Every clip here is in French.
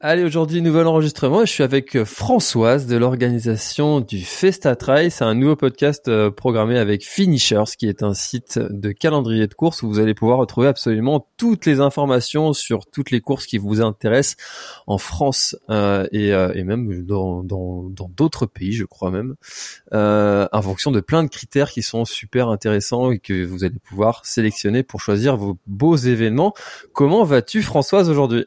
Allez, aujourd'hui, nouvel enregistrement. Je suis avec euh, Françoise de l'organisation du Festa Trail. C'est un nouveau podcast euh, programmé avec Finishers, qui est un site de calendrier de courses où vous allez pouvoir retrouver absolument toutes les informations sur toutes les courses qui vous intéressent en France euh, et, même dans d'autres pays, je crois même, en fonction de plein de critères qui sont super intéressants et que vous allez pouvoir sélectionner pour choisir vos beaux événements. Comment vas-tu, Françoise, aujourd'hui?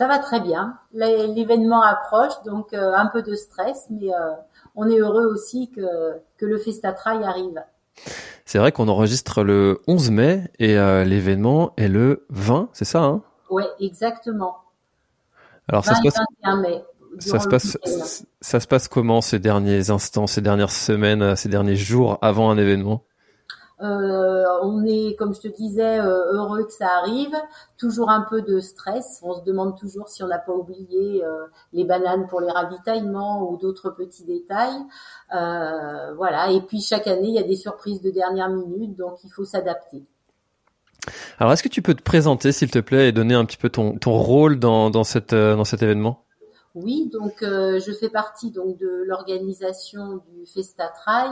Ça va très bien. L'événement approche, donc euh, un peu de stress, mais euh, on est heureux aussi que, que le Festatrail arrive. C'est vrai qu'on enregistre le 11 mai et euh, l'événement est le 20, c'est ça hein? Oui, exactement. Alors ça se passe. Mai, ça se passe, ça se passe comment ces derniers instants, ces dernières semaines, ces derniers jours avant un événement? Euh, on est, comme je te disais, euh, heureux que ça arrive. Toujours un peu de stress. On se demande toujours si on n'a pas oublié euh, les bananes pour les ravitaillements ou d'autres petits détails. voilà. Et puis chaque année, il y a des surprises de dernière minute, donc il faut s'adapter. Alors, est-ce que tu peux te présenter, s'il te plaît, et donner un petit peu ton, ton rôle dans, dans, cette, dans cet événement? Oui, donc je fais partie donc de l'organisation du Festa Trail.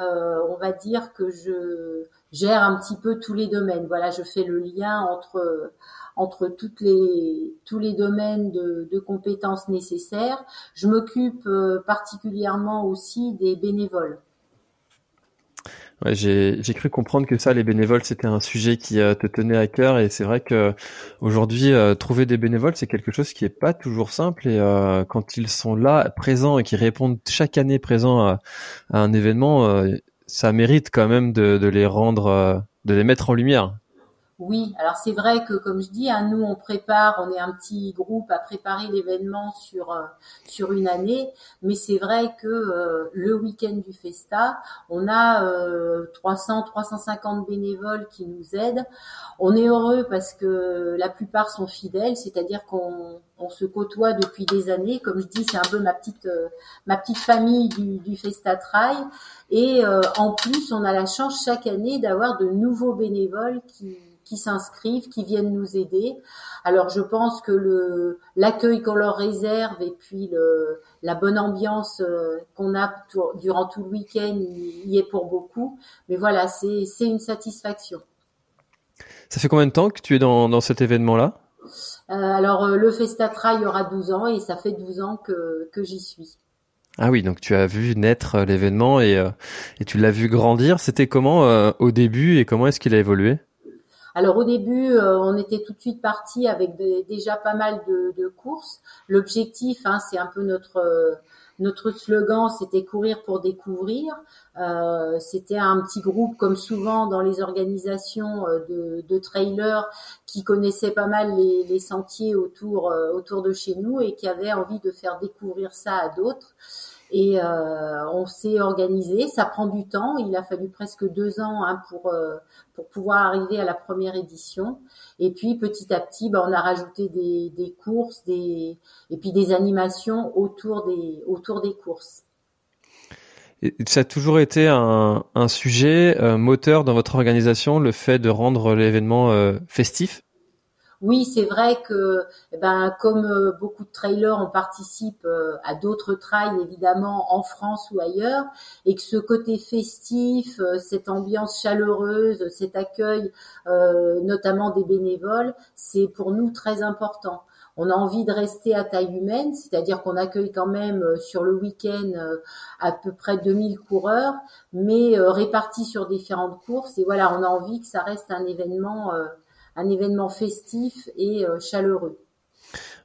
Euh, on va dire que je gère un petit peu tous les domaines. Voilà, je fais le lien entre entre toutes les tous les domaines de, compétences nécessaires. Je m'occupe euh, particulièrement aussi des bénévoles. Ouais, j'ai, cru comprendre que ça, les bénévoles, c'était un sujet qui euh, te tenait à cœur, et c'est vrai que aujourd'hui, euh, trouver des bénévoles, c'est quelque chose qui est pas toujours simple. Et euh, quand ils sont là, présents et qui répondent chaque année présents à, un événement, ça mérite quand même de les rendre, de les mettre en lumière. Oui, alors c'est vrai que comme je dis, hein, nous on prépare, on est un petit groupe à préparer l'événement sur euh, sur une année, mais c'est vrai que euh, le week-end du Festa, on a 300 euh, 350 bénévoles qui nous aident. On est heureux parce que la plupart sont fidèles, c'est-à-dire qu'on on se côtoie depuis des années. Comme je dis, c'est un peu ma petite ma petite famille du, du Festa Trail. Et en plus, on a la chance chaque année d'avoir de nouveaux bénévoles qui qui s'inscrivent, qui viennent nous aider. Alors je pense que le l'accueil qu'on leur réserve et puis le, la bonne ambiance euh, qu'on a durant tout le week-end y est pour beaucoup. Mais voilà, c'est c'est une satisfaction. Ça fait combien de temps que tu es dans, dans cet événement-là? Euh, Alors euh, le Festa Trail aura 12 ans et ça fait 12 ans que, que j'y suis. Ah oui, donc tu as vu naître l'événement et, et tu l'as vu grandir. C'était comment au début et comment est-ce qu'il a évolué? Alors au début, euh, on était tout de suite parti avec déjà pas mal de, courses. L'objectif, hein, c'est un peu notre euh, notre slogan, c'était courir pour découvrir. Euh, c'était un petit groupe, comme souvent dans les organisations de, de trailers, qui connaissaient pas mal les, les sentiers autour autour de chez nous et qui avaient envie de faire découvrir ça à d'autres. Et euh, on s'est organisé. Ça prend du temps. Il a fallu presque deux ans hein, pour euh, pour pouvoir arriver à la première édition. Et puis petit à petit, bah, on a rajouté des, des courses, des et puis des animations autour des autour des courses. Ça a toujours été un, un sujet euh, moteur dans votre organisation, le fait de rendre l'événement euh, festif? Oui, c'est vrai que, eh ben, comme euh, beaucoup de trailers, on participe euh, à d'autres trails, évidemment, en France ou ailleurs, et que ce côté festif, euh, cette ambiance chaleureuse, cet accueil, notamment des bénévoles, c'est pour nous très important. On a envie de rester à taille humaine, c'est-à-dire qu'on accueille quand même sur le week-end à peu près 2000 coureurs, mais répartis sur différentes courses. Et voilà, on a envie que ça reste un événement un événement festif et chaleureux.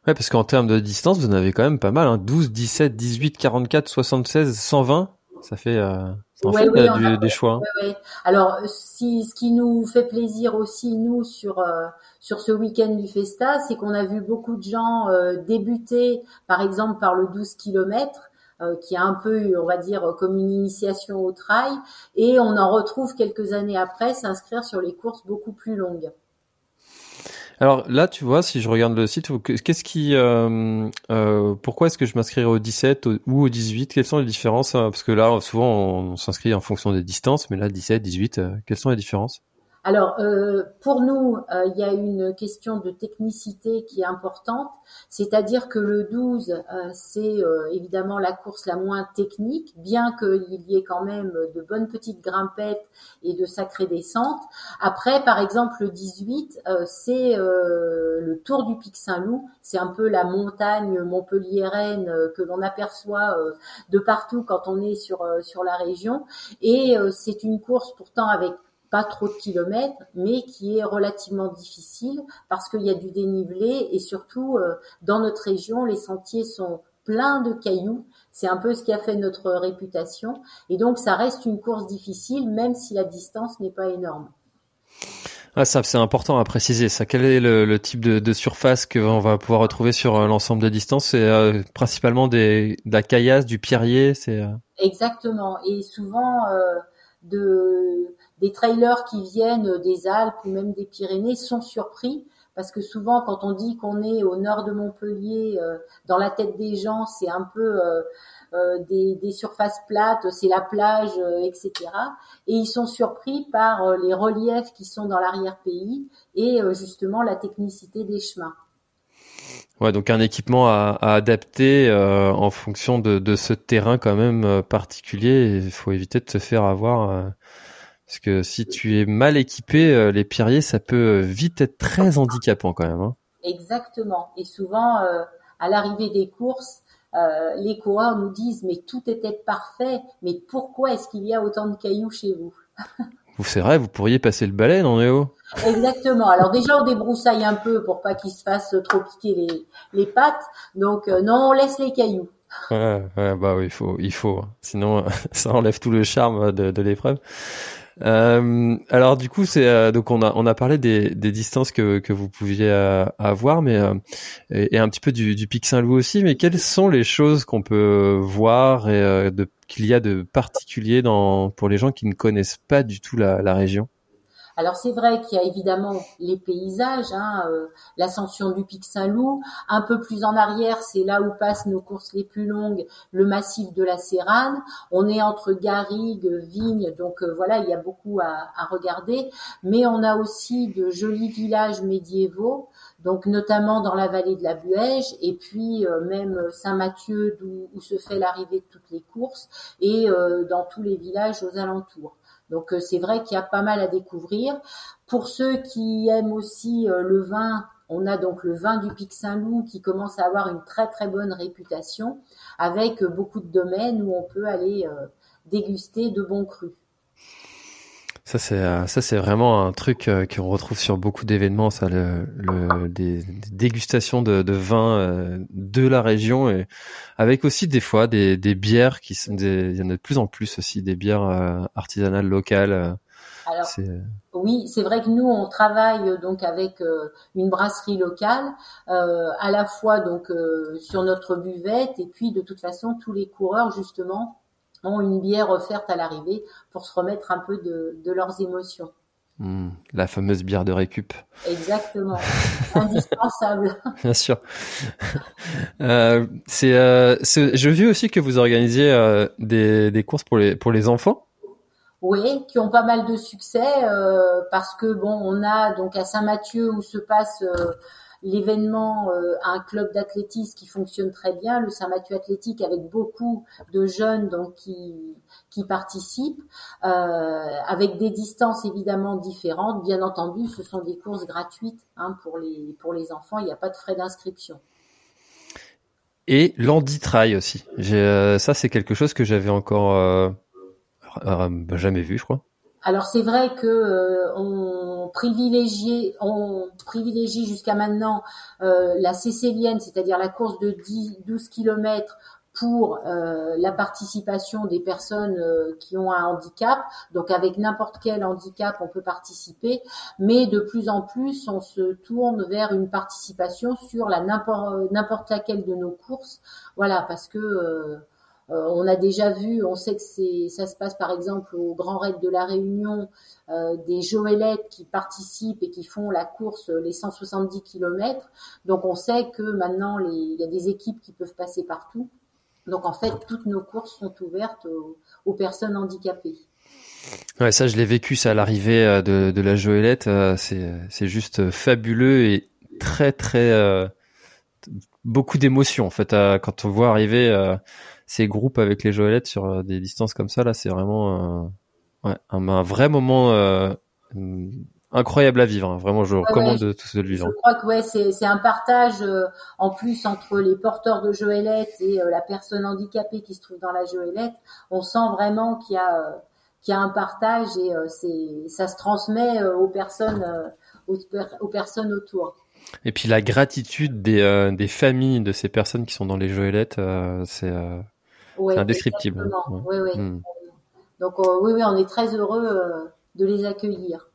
Ouais, parce qu'en termes de distance, vous en avez quand même pas mal. Hein. 12, 17, 18, 44, 76, 120. Ça fait, euh, ça en fait du, des choix. Hein. Alors, si, ce qui nous fait plaisir aussi, nous, sur, euh, sur ce week-end du Festa, c'est qu'on a vu beaucoup de gens euh, débuter, par exemple, par le 12 km. Euh, qui est un peu, on va dire, comme une initiation au trail, et on en retrouve quelques années après s'inscrire sur les courses beaucoup plus longues. Alors là, tu vois, si je regarde le site, qu'est-ce qui, euh, euh, pourquoi est-ce que je m'inscrirai au 17 ou au 18 Quelles sont les différences hein? Parce que là, souvent, on, s'inscrit en fonction des distances, mais là, 17, 18, euh, quelles sont les différences? Alors, euh, pour nous, euh, il y a une question de technicité qui est importante, c'est-à-dire que le 12, euh, c'est évidemment la course la moins technique, bien qu'il y ait quand même de bonnes petites grimpettes et de sacrées descentes. Après, par exemple, le 18, c'est le Tour du Pic Saint-Loup, c'est un peu la montagne montpelliéraine que l'on aperçoit de partout quand on est sur, sur la région, et c'est une course pourtant avec pas trop de kilomètres, mais qui est relativement difficile parce qu'il y a du dénivelé et surtout euh, dans notre région, les sentiers sont pleins de cailloux. C'est un peu ce qui a fait notre réputation. Et donc, ça reste une course difficile, même si la distance n'est pas énorme. Ah, ça, c'est important à préciser. Ça, quel est le, type de, de surface qu'on va pouvoir retrouver sur euh, l'ensemble des distances? C'est euh, principalement des, de la caillasse, du pierrier. C'est exactement. Et souvent de des trailers qui viennent des Alpes ou même des Pyrénées sont surpris parce que souvent quand on dit qu'on est au nord de Montpellier, euh, dans la tête des gens, c'est un peu euh, euh, des, des, surfaces plates, c'est la plage, etc. Et ils sont surpris par les reliefs qui sont dans l'arrière-pays et justement la technicité des chemins. Ouais, donc un équipement à, à adapter en fonction de, de, ce terrain quand même particulier. Il faut éviter de se faire avoir parce que si tu es mal équipé, euh, les pierriers, ça peut vite être très handicapant quand même. Hein. Exactement. Et souvent, euh, à l'arrivée des courses, euh, les coureurs nous disent mais tout était parfait, mais pourquoi est-ce qu'il y a autant de cailloux chez vous C'est vrai, vous pourriez passer le balai, non Léo? Exactement. Alors déjà, on débroussaille un peu pour pas qu'ils se fassent trop piquer les, les pattes. Donc non, on laisse les cailloux. Ouais, bah oui, il faut, il faut. Sinon, ça enlève tout le charme de, de l'épreuve. Euh, alors du coup, c'est euh, donc on a on a parlé des, des distances que que vous pouviez euh, avoir, mais euh, et, un petit peu du, du Pic Saint-Loup aussi. Mais quelles sont les choses qu'on peut voir et de qu'il y a de particulier dans pour les gens qui ne connaissent pas du tout la, la région? Alors c'est vrai qu'il y a évidemment les paysages, hein, euh, l'ascension du pic Saint-Loup. Un peu plus en arrière, c'est là où passent nos courses les plus longues, le massif de la Sérane. On est entre Garrigues, Vignes, donc euh, voilà, il y a beaucoup à, regarder. Mais on a aussi de jolis villages médiévaux, donc notamment dans la vallée de la Buège, et puis euh, même Saint-Mathieu, où, se fait l'arrivée de toutes les courses, et dans tous les villages aux alentours. Donc euh, c'est vrai qu'il y a pas mal à découvrir. Pour ceux qui aiment aussi euh, le vin, on a donc le vin du Pic Saint-Loup qui commence à avoir une très très bonne réputation avec euh, beaucoup de domaines où on peut aller déguster de bons crus. Ça c'est euh, ça c'est vraiment un truc euh, qu'on retrouve sur beaucoup d'événements, ça le, le des, dégustations de, de vins euh, de la région et avec aussi des fois des, des bières qui sont des, il y en a de plus en plus aussi des bières artisanales locales. Alors, oui, c'est vrai que nous on travaille donc avec une brasserie locale, à la fois donc sur notre buvette et puis de toute façon tous les coureurs justement ont une bière offerte à l'arrivée pour se remettre un peu de, leurs émotions. Hmm, la fameuse bière de récup. Exactement, indispensable. Bien sûr. Euh, c'est, euh, je vis aussi que vous organisiez euh, des, des, courses pour les pour les enfants. Oui, qui ont pas mal de succès parce que bon, on a donc à Saint-Mathieu où se passe l'événement euh, un club d'athlétisme qui fonctionne très bien, le Saint-Mathieu Athlétique avec beaucoup de jeunes donc qui qui participent, euh, avec des distances évidemment différentes. Bien entendu, ce sont des courses gratuites hein, pour les pour les enfants. Il n'y a pas de frais d'inscription. Et l'handitrail aussi. Euh, ça, c'est quelque chose que j'avais encore jamais vu, je crois. Alors c'est vrai que euh, on privilégie, on privilégie jusqu'à maintenant euh, la cécélienne, c'est-à-dire la course de 10, 12 km pour euh, la participation des personnes qui ont un handicap. Donc avec n'importe quel handicap, on peut participer, mais de plus en plus, on se tourne vers une participation sur la n'importe laquelle de nos courses. Voilà, parce que euh, on a déjà vu, on sait que ça se passe par exemple au Grand Raid de la Réunion, euh, des Joëlettes qui participent et qui font la course les 170 km. Donc on sait que maintenant il y a des équipes qui peuvent passer partout. Donc en fait toutes nos courses sont ouvertes aux, personnes handicapées. Ouais, ça je l'ai vécu, ça à l'arrivée euh, de, la Joëlette, c'est juste fabuleux et très très beaucoup d'émotions en fait quand on voit arriver ces groupes avec les Joëlettes sur euh, des distances comme ça, là, c'est vraiment euh, ouais, un, vrai moment euh, incroyable à vivre. Hein. Vraiment, je recommande de tous de le vivre. Je crois que ouais, c'est un partage en plus entre les porteurs de Joëlette et la personne handicapée qui se trouve dans la Joëlette. On sent vraiment qu'il y a qu'il y a un partage et c'est ça se transmet aux personnes aux, aux personnes autour. Et puis la gratitude des, des familles de ces personnes qui sont dans les Joëlettes, c'est c'est indescriptible. Oui, oui. Hmm. Donc euh, oui, oui, on est très heureux euh, de les accueillir.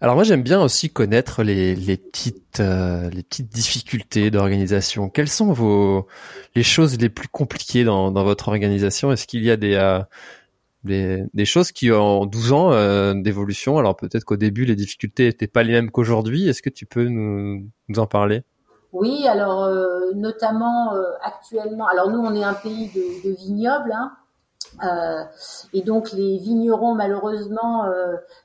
Alors moi j'aime bien aussi connaître les, les petites euh, les petites difficultés d'organisation. Quelles sont vos les choses les plus compliquées dans, dans votre organisation? Est-ce qu'il y a des, des, des choses qui ont 12 ans d'évolution Alors peut-être qu'au début les difficultés n'étaient pas les mêmes qu'aujourd'hui. Est-ce que tu peux nous, nous en parler? Oui, alors euh, notamment euh, actuellement, alors nous on est un pays de, de vignobles, hein, euh, et donc les vignerons malheureusement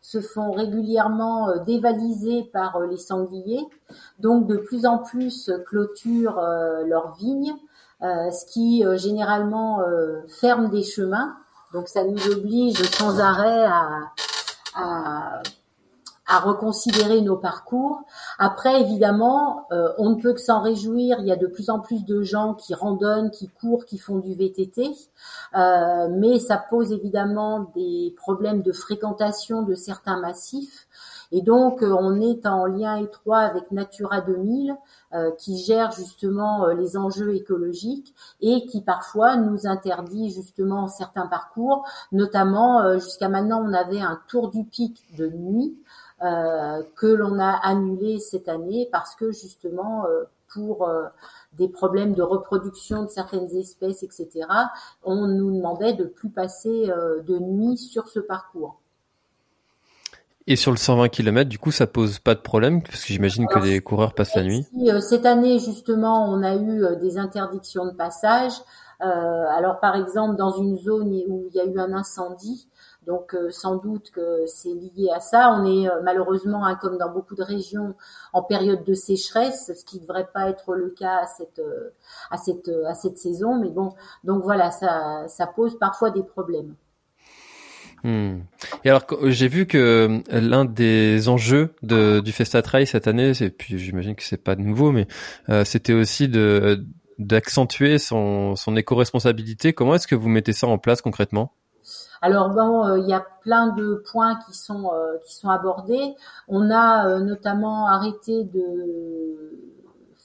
se font régulièrement dévaliser par les sangliers, donc de plus en plus clôturent leurs vignes, ce qui généralement ferme des chemins. Donc ça nous oblige sans arrêt à, à à reconsidérer nos parcours. Après, évidemment, euh, on ne peut que s'en réjouir. Il y a de plus en plus de gens qui randonnent, qui courent, qui font du VTT, euh, mais ça pose évidemment des problèmes de fréquentation de certains massifs. Et donc, euh, on est en lien étroit avec Natura 2000, qui gère justement les enjeux écologiques et qui parfois nous interdit justement certains parcours. Notamment, jusqu'à maintenant, on avait un tour du pic de nuit euh, que l'on a annulé cette année parce que justement euh, pour euh, des problèmes de reproduction de certaines espèces, etc., on nous demandait de plus passer de nuit sur ce parcours. Et sur le 120 km, du coup, ça pose pas de problème parce que j'imagine que les coureurs passent la nuit. Cette année, justement, on a eu des interdictions de passage. alors, par exemple, dans une zone où il y a eu un incendie, donc euh, sans doute que c'est lié à ça. On est euh, malheureusement, hein, comme dans beaucoup de régions, en période de sécheresse, ce qui ne devrait pas être le cas à cette euh, à cette à cette saison. Mais bon, donc voilà, ça ça pose parfois des problèmes. Hmm. Et alors j'ai vu que l'un des enjeux du Festa Trail cette année, et puis j'imagine que c'est pas nouveau, mais c'était aussi de d'accentuer son, son éco-responsabilité. Comment est-ce que vous mettez ça en place concrètement? Alors bon, euh, il y a plein de points qui sont euh, qui sont abordés. On a euh, notamment arrêté de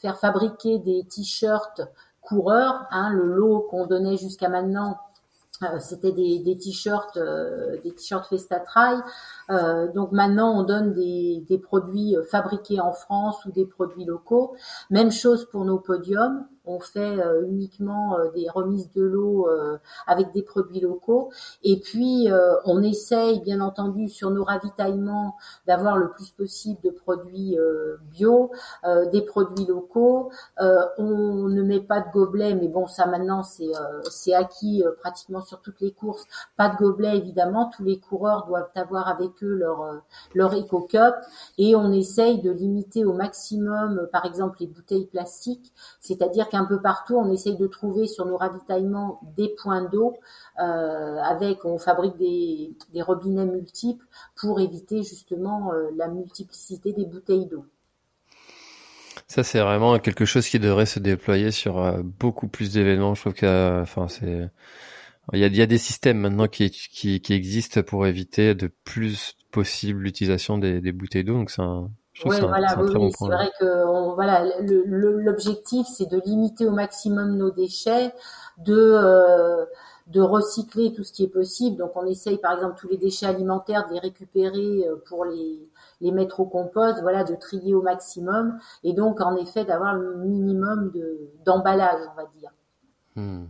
faire fabriquer des t-shirts coureurs. Hein, le lot qu'on donnait jusqu'à maintenant, c'était des, t-shirts, des t-shirts Festatrail. Euh, donc maintenant, on donne des, produits fabriqués en France ou des produits locaux. Même chose pour nos podiums on fait euh, uniquement euh, des remises de l'eau euh, avec des produits locaux. Et puis, on essaye, bien entendu, sur nos ravitaillements, d'avoir le plus possible de produits bio, des produits locaux. on ne met pas de gobelets, mais bon, ça maintenant, c'est acquis pratiquement sur toutes les courses. Pas de gobelets, évidemment. Tous les coureurs doivent avoir avec eux leur leur Eco Cup. Et on essaye de limiter au maximum, par exemple, les bouteilles plastiques, c'est-à-dire un peu partout, on essaye de trouver sur nos ravitaillements des points d'eau euh, avec, on fabrique des, robinets multiples pour éviter justement euh, la multiplicité des bouteilles d'eau. Ça, c'est vraiment quelque chose qui devrait se déployer sur euh, beaucoup plus d'événements. Je trouve que, c'est Il y a, des systèmes maintenant qui existent pour éviter de plus possible l'utilisation des, des bouteilles d'eau. Donc c'est un, oui, voilà, oui, c'est vrai que on, voilà, l'objectif c'est de limiter au maximum nos déchets, de euh, de recycler tout ce qui est possible. Donc on essaye par exemple tous les déchets alimentaires de les récupérer euh, pour les les mettre au compost, voilà, de trier au maximum et donc en effet d'avoir le minimum de d'emballage, on va dire. Hmm.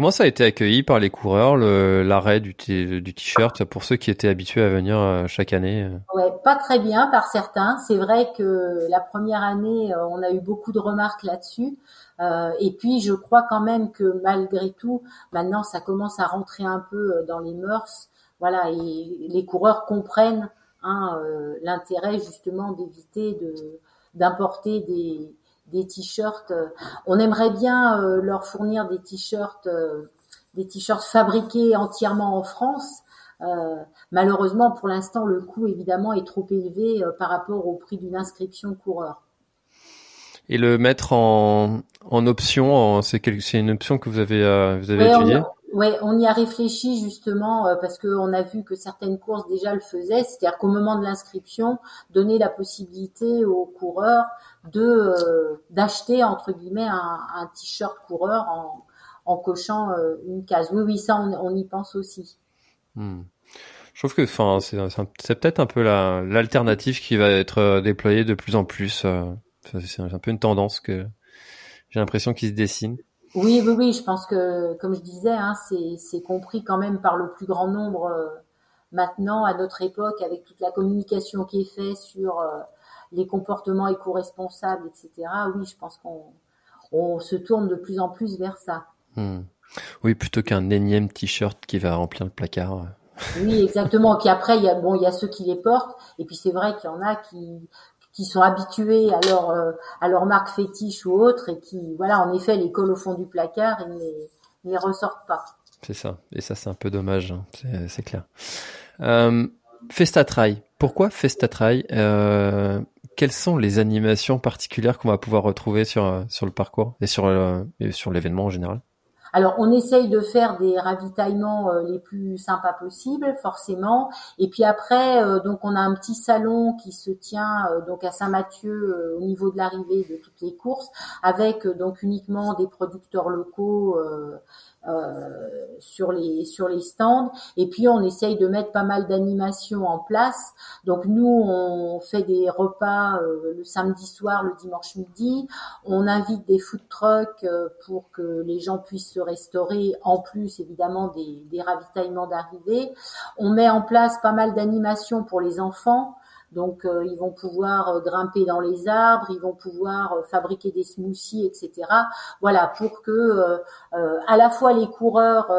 Comment ça a été accueilli par les coureurs, l'arrêt du t-shirt pour ceux qui étaient habitués à venir euh, chaque année euh? Ouais, pas très bien par certains. C'est vrai que la première année, euh, on a eu beaucoup de remarques là-dessus. et puis, je crois quand même que malgré tout, maintenant, ça commence à rentrer un peu dans les mœurs. Voilà, et les coureurs comprennent hein, l'intérêt justement d'éviter de d'importer des des t-shirts. Euh, on aimerait bien euh, leur fournir des t-shirts, euh, des t-shirts fabriqués entièrement en France. malheureusement, pour l'instant, le coût évidemment est trop élevé par rapport au prix d'une inscription coureur. Et le mettre en, en option, c'est une option que vous avez, vous avez étudiée? Ouais, on y a réfléchi justement euh, parce qu'on a vu que certaines courses déjà le faisaient, c'est-à-dire qu'au moment de l'inscription, donner la possibilité aux coureurs de euh, d'acheter entre guillemets un, un t-shirt coureur en, en cochant euh, une case. Oui, oui, ça on, on y pense aussi. Hmm. Je trouve que, enfin, c'est peut-être un peu l'alternative qui va être déployée de plus en plus. c'est un peu une tendance que j'ai l'impression qui se dessine. Oui, oui, oui, je pense que, comme je disais, hein, c'est compris quand même par le plus grand nombre euh, maintenant, à notre époque, avec toute la communication qui est faite sur euh, les comportements éco-responsables, etc. Oui, je pense qu'on on se tourne de plus en plus vers ça. Hmm. Oui, plutôt qu'un énième t-shirt qui va remplir le placard. Oui, exactement. Puis après, il y a bon, il y a ceux qui les portent, et puis c'est vrai qu'il y en a qui qui sont habitués à leur euh, à leur marque fétiche ou autre et qui voilà en effet les collent au fond du placard et ne les, ressortent pas. C'est ça et ça c'est un peu dommage hein. c'est clair. Euh, Festatrai, pourquoi Festatrai euh, Quelles sont les animations particulières qu'on va pouvoir retrouver sur sur le parcours et sur euh, et sur l'événement en général? Alors, on essaye de faire des ravitaillements euh, les plus sympas possibles, forcément. Et puis après, euh, donc on a un petit salon qui se tient euh, donc à Saint-Mathieu au niveau de l'arrivée de toutes les courses, avec donc uniquement des producteurs locaux euh, sur les sur les stands. Et puis on essaye de mettre pas mal d'animations en place. Donc nous on fait des repas euh, le samedi soir le dimanche midi. On invite des food trucks euh, pour que les gens puissent se restaurer en plus évidemment des, des ravitaillements d'arrivée. On met en place pas mal d'animations pour les enfants donc euh, ils vont pouvoir euh, grimper dans les arbres, ils vont pouvoir euh, fabriquer des smoothies, etc. Voilà pour que à la fois les coureurs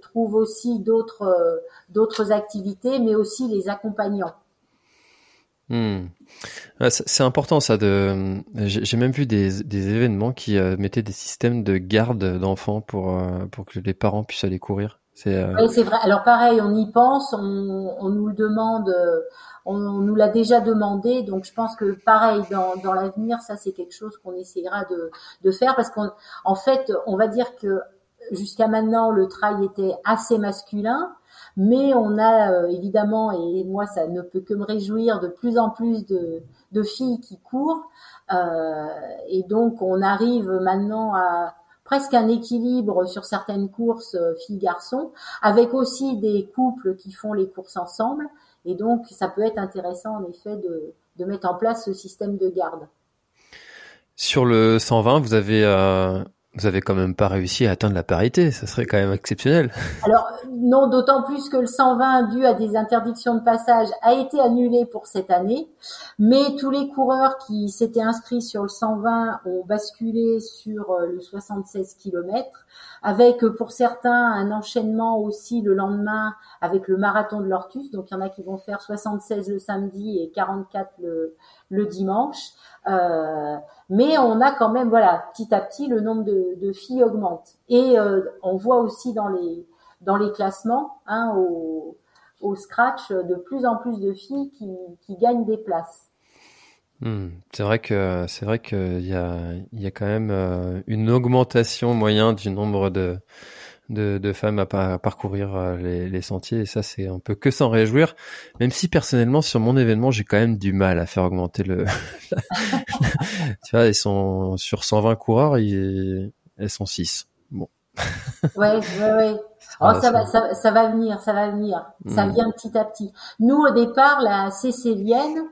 trouvent aussi d'autres d'autres activités, mais aussi les accompagnants. Hmm. C'est important ça. De, j'ai même vu des, des événements qui mettaient des systèmes de garde d'enfants pour pour que les parents puissent aller courir. C'est vrai. Alors pareil, on y pense, on, on nous le demande on, nous l'a déjà demandé, donc je pense que pareil dans, dans l'avenir, ça c'est quelque chose qu'on essaiera de, de faire parce qu'en en fait, on va dire que jusqu'à maintenant le trail était assez masculin, mais on a euh, évidemment et moi ça ne peut que me réjouir de plus en plus de, de filles qui courent euh, et donc on arrive maintenant à presque un équilibre sur certaines courses euh, filles-garçons, avec aussi des couples qui font les courses ensemble. Et donc, ça peut être intéressant, en effet, de, mettre en place ce système de garde. Sur le 120, vous avez euh, vous avez quand même pas réussi à atteindre la parité, ça serait quand même exceptionnel. Alors non, d'autant plus que le 120 dû à des interdictions de passage a été annulé pour cette année, mais tous les coureurs qui s'étaient inscrits sur le 120 ont basculé sur euh, le 76 km avec euh, pour certains un enchaînement aussi le lendemain avec le marathon de l'Ortus, donc il y en a qui vont faire 76 le samedi et 44 le, le dimanche. Euh, mais on a quand même, voilà, petit à petit, le nombre de, filles augmente. Et euh, on voit aussi dans les dans les classements, hein, au, au scratch, de plus en plus de filles qui, qui gagnent des places. Hmm. c'est vrai que c'est vrai qu'il y a il y a quand même euh, une augmentation moyenne du nombre de de, de femmes à, parcourir euh, les, les, sentiers. Et ça c'est on peut que s'en réjouir. Même si personnellement sur mon événement j'ai quand même du mal à faire augmenter le tu vois ils sont sur 120 coureurs ils, elles sont 6 bon. Ouais ouais ouais. Oh, ça, va, ça, ça, va venir ça va venir. Ça mm. vient petit à petit. Nous au départ la Cécilienne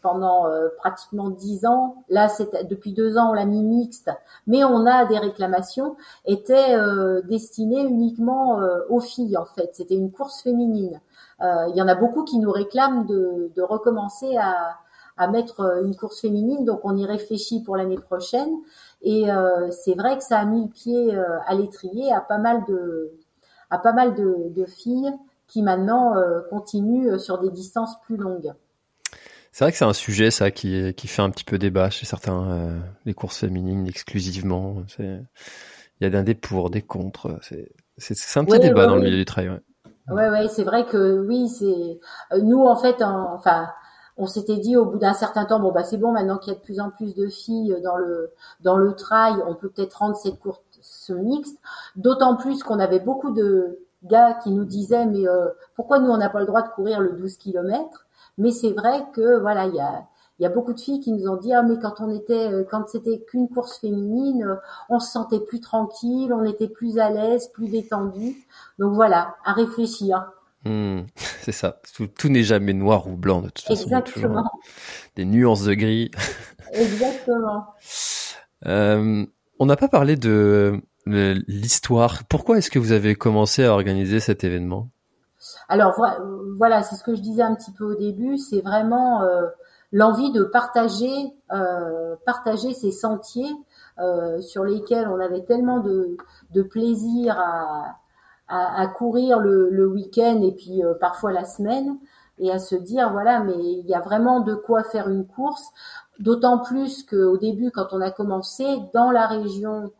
pendant euh, pratiquement dix ans. Là, c'est depuis deux ans, on l'a mis mixte, mais on a des réclamations. Était euh, destinée uniquement aux filles en fait. C'était une course féminine. Il y en a beaucoup qui nous réclament de, de recommencer à, à mettre une course féminine, donc on y réfléchit pour l'année prochaine. Et euh, c'est vrai que ça a mis le pied à l'étrier à pas mal de, à pas mal de, de filles qui maintenant euh, continuent sur des distances plus longues. C'est vrai que c'est un sujet ça qui, qui fait un petit peu débat chez certains euh, les courses féminines exclusivement. Il y a des pour, des contre. C'est un petit débat dans le milieu du trail. Ouais, ouais, ouais c'est vrai que oui, c'est euh, nous en fait, enfin, on s'était dit au bout d'un certain temps, bon bah c'est bon, maintenant qu'il y a de plus en plus de filles dans le dans le trail, on peut peut-être rendre cette course mixte. D'autant plus qu'on avait beaucoup de gars qui nous disaient mais euh, pourquoi nous on n'a pas le droit de courir le 12 km mais c'est vrai que voilà, il y a il y a beaucoup de filles qui nous ont dit ah mais quand on était euh, quand c'était qu'une course féminine, euh, on se sentait plus tranquille, on était plus à l'aise, plus détendu. Donc voilà, à réfléchir. Hmm, c'est ça. Tout, n'est jamais noir ou blanc de toute façon. Exactement. des nuances de gris. Exactement. Euh, on n'a pas parlé de l'histoire. Pourquoi est-ce que vous avez commencé à organiser cet événement? Alors voilà, c'est ce que je disais un petit peu au début, c'est vraiment euh, l'envie de partager, euh, partager ces sentiers euh, sur lesquels on avait tellement de, plaisir à, courir le, week-end et puis parfois la semaine, et à se dire voilà, mais il y a vraiment de quoi faire une course. D'autant plus qu'au début, quand on a commencé dans la région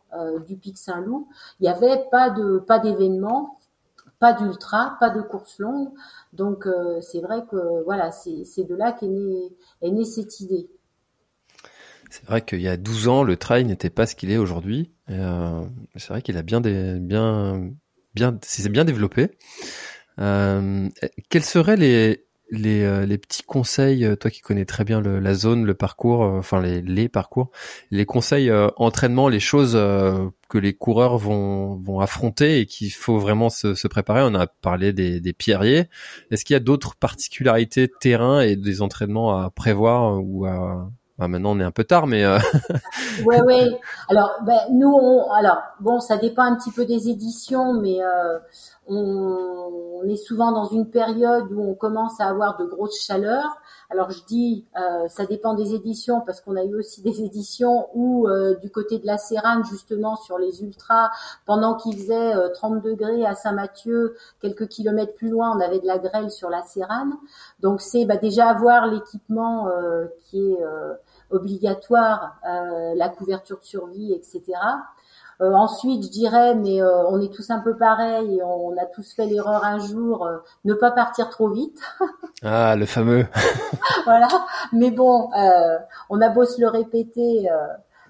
du Pic Saint-Loup, il n'y avait pas de pas d'événements pas d'ultra, pas de course longue. Donc euh, c'est vrai que voilà, c'est de là qu'est née, cette idée. C'est vrai qu'il y a 12 ans, le trail n'était pas ce qu'il est aujourd'hui. Euh, c'est vrai qu'il a bien, bien, bien, c'est bien développé. Euh, quels seraient les, les, euh, les petits conseils, euh, toi qui connais très bien le, la zone, le parcours, euh, enfin les, parcours, les conseils entraînement, les choses que les coureurs vont, vont affronter et qu'il faut vraiment se, préparer. On a parlé des, des pierriers. Est-ce qu'il y a d'autres particularités terrain et des entraînements à prévoir ou à, bah maintenant on est un peu tard, mais. Euh... ouais, ouais. Alors, ben, nous, on, alors bon, ça dépend un petit peu des éditions, mais euh, on, on, est souvent dans une période où on commence à avoir de grosses chaleurs. Alors je dis, euh, ça dépend des éditions parce qu'on a eu aussi des éditions où euh, du côté de la Sérane, justement sur les ultras, pendant qu'il faisait 30 euh, degrés à Saint-Mathieu, quelques kilomètres plus loin, on avait de la grêle sur la Sérane. Donc c'est bah, déjà avoir l'équipement qui est obligatoire, la couverture de survie, etc. Euh, ensuite, je dirais, mais euh, on est tous un peu pareils, et on, a tous fait l'erreur un jour, euh, ne pas partir trop vite. ah, le fameux. voilà. Mais bon, on a beau se le répéter,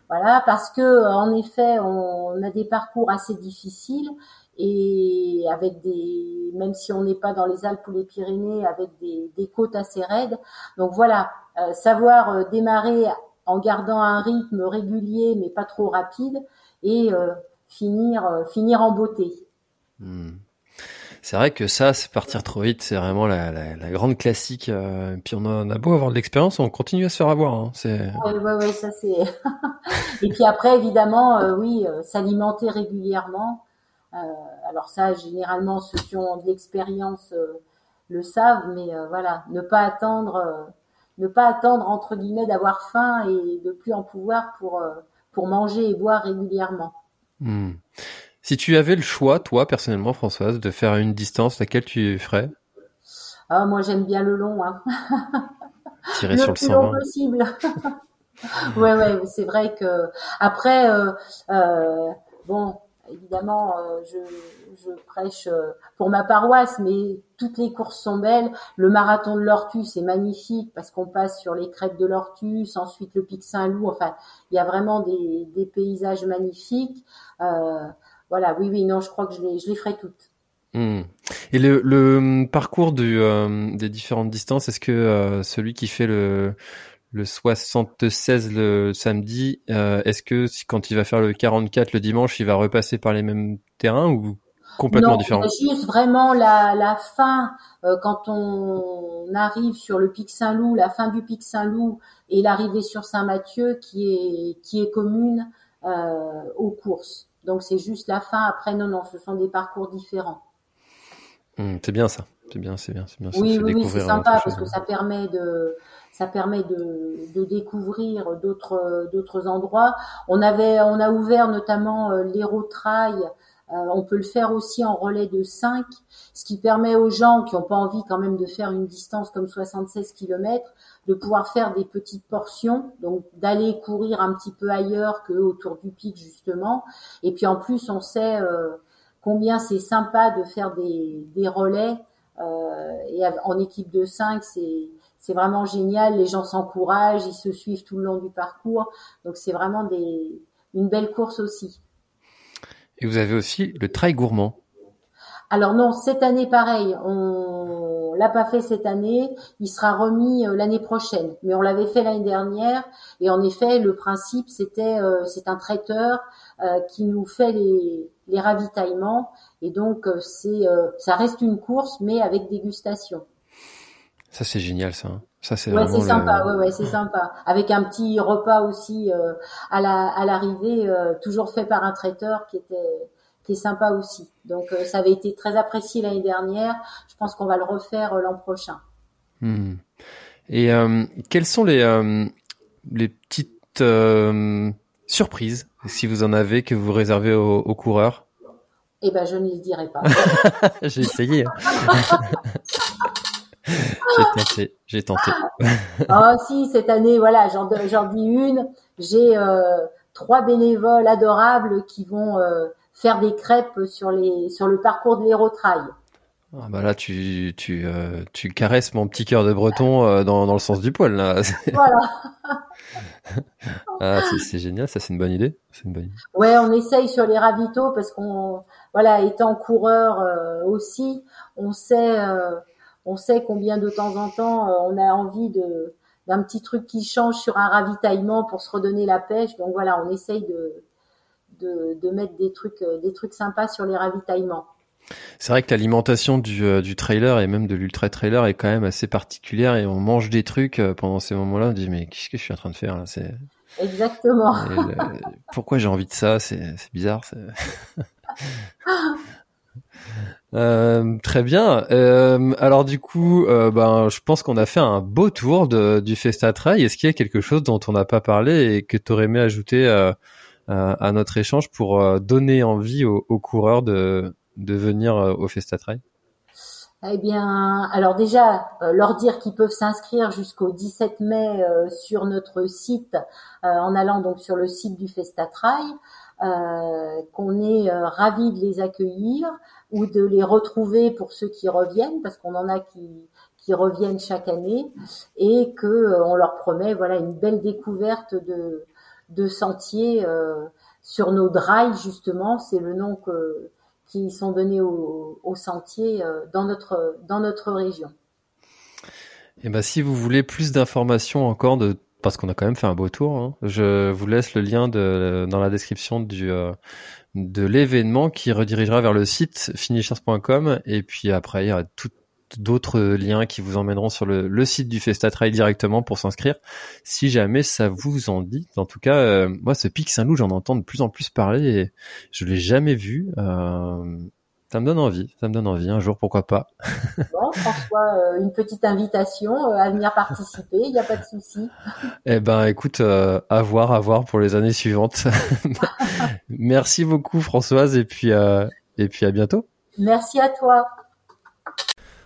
voilà, parce que en effet, on, a des parcours assez difficiles et avec des, même si on n'est pas dans les Alpes ou les Pyrénées, avec des, des côtes assez raides. Donc voilà, savoir démarrer en gardant un rythme régulier mais pas trop rapide et euh, finir euh, finir en beauté. Hmm. C'est vrai que ça, c'est partir trop vite, c'est vraiment la, la, la, grande classique. Euh, puis on a, on a, beau avoir de l'expérience, on continue à se faire avoir. Hein, c'est. Ouais, ouais, ouais, ça c'est. et puis après, évidemment, euh, oui, s'alimenter régulièrement. Euh, alors ça, généralement, ceux qui ont de l'expérience le savent, mais voilà, ne pas attendre, ne pas attendre entre guillemets d'avoir faim et de plus en pouvoir pour pour manger et boire régulièrement. Hmm. Si tu avais le choix, toi, personnellement, Françoise, de faire une distance, laquelle tu ferais? Ah, Moi, j'aime bien le long. Hein. Tirer sur le plus long possible. ouais, ouais, c'est vrai que après, euh, euh, bon, évidemment, euh, je, je, prêche euh, pour ma paroisse, mais toutes les courses sont belles. Le marathon de l'Ortus est magnifique parce qu'on passe sur les crêtes de l'Ortus, ensuite le pic Saint-Loup. Enfin, il y a vraiment des, des paysages magnifiques. Euh, voilà, oui, oui, non, je crois que je les, ferai toutes. Hmm. Et le, hum, parcours euh, des différentes distances, est-ce que euh, celui qui fait le, le 76 le samedi, euh, est-ce que quand il va faire le 44 le dimanche, il va repasser par les mêmes terrains ou complètement Non, juste vraiment la, la fin, quand on arrive sur le pic Saint-Loup, la fin du pic Saint-Loup et l'arrivée sur Saint-Mathieu qui est, qui est commune aux courses. Donc c'est juste la fin. Après, non, non, ce sont des parcours différents. Mmh, c'est bien ça. C'est bien, c'est bien, c'est bien. Oui, oui, oui c'est sympa parce que ça permet de, ça permet de, de découvrir d'autres, d'autres endroits. On avait, on a ouvert notamment euh, l'Hérotrail. Euh, on peut le faire aussi en relais de 5, ce qui permet aux gens qui n'ont pas envie quand même de faire une distance comme 76 km de pouvoir faire des petites portions, donc d'aller courir un petit peu ailleurs que autour du pic justement. Et puis en plus, on sait euh, combien c'est sympa de faire des, des relais euh, et en équipe de 5, c'est c'est vraiment génial. Les gens s'encouragent, ils se suivent tout le long du parcours, donc c'est vraiment des une belle course aussi. Et vous avez aussi le trail gourmand. Alors non, cette année pareil, on l'a pas fait cette année, il sera remis euh, l'année prochaine. Mais on l'avait fait l'année dernière et en effet, le principe c'était euh, c'est un traiteur euh, qui nous fait les, les ravitaillements et donc c'est ça reste une course mais avec dégustation. Ça c'est génial ça. Hein. Ça c'est ouais, c'est sympa, ouais, ouais, c'est sympa. Avec un petit repas aussi à la à l'arrivée, toujours fait par un traiteur qui était qui est sympa aussi. Donc euh, ça avait été très apprécié l'année dernière. Je pense qu'on va le refaire euh, l'an prochain. Hmm. Et euh, quelles sont les les petites surprises, si vous en avez, que vous réservez aux, coureurs? Eh ben, je ne les dirai pas. j'ai essayé. J'ai tenté, j'ai tenté. oh si, cette année, voilà, j'en dis une. J'ai trois bénévoles adorables qui vont faire des crêpes sur les sur le parcours de l'Hérotrail. Ah bah là tu tu euh, tu caresses mon petit cœur de breton euh, dans dans le sens du poil là. Voilà. ah c'est génial, ça c'est une bonne idée, c'est une bonne idée. Ouais, on essaye sur les ravitaux parce qu'on voilà, étant coureur euh, aussi, on sait on sait combien de temps en temps on a envie de d'un petit truc qui change sur un ravitaillement pour se redonner la pêche. Donc voilà, on essaye de de, mettre des trucs, euh, des trucs sympas sur les ravitaillements. C'est vrai que l'alimentation du, euh, du trailer et même de l'ultra trailer est quand même assez particulière et on mange des trucs euh, pendant ces moments-là. On dit mais qu'est-ce que je suis en train de faire là? C'est exactement. pourquoi j'ai envie de ça? C'est bizarre. très bien. alors du coup, ben, je pense qu'on a fait un beau tour de, du Festa Trail. Est-ce qu'il y a quelque chose dont on n'a pas parlé et que tu aurais aimé ajouter euh, à notre échange pour euh, donner envie aux, coureurs de, de venir euh, au Festa Trail? Eh bien, alors déjà, leur dire qu'ils peuvent s'inscrire jusqu'au 17 mai sur notre site, en allant donc sur le site du Festa Trail, qu'on est ravis de les accueillir ou de les retrouver pour ceux qui reviennent, parce qu'on en a qui, qui reviennent chaque année, et que on leur promet voilà une belle découverte de de sentiers euh, sur nos drives justement, c'est le nom que qui sont donnés aux, sentiers euh, dans notre dans notre région. Et eh ben si vous voulez plus d'informations encore de parce qu'on a quand même fait un beau tour, hein, je vous laisse le lien dans la description euh, de l'événement qui redirigera vers le site finishers.com et puis après il y aura tout d'autres liens qui vous emmèneront sur le, site du Festa Trail directement pour s'inscrire, si jamais ça vous en dit. En tout cas, euh, moi, ce pic Saint-Loup, j'en entends de plus en plus parler et je l'ai jamais vu. Euh, ça me donne envie, ça me donne envie. Un jour, pourquoi pas. Bon, François, euh, une petite invitation à venir participer, il n'y a pas de souci. Eh ben, écoute, à voir, à voir pour les années suivantes. Merci beaucoup, Françoise, et puis, et puis à bientôt. Merci à toi.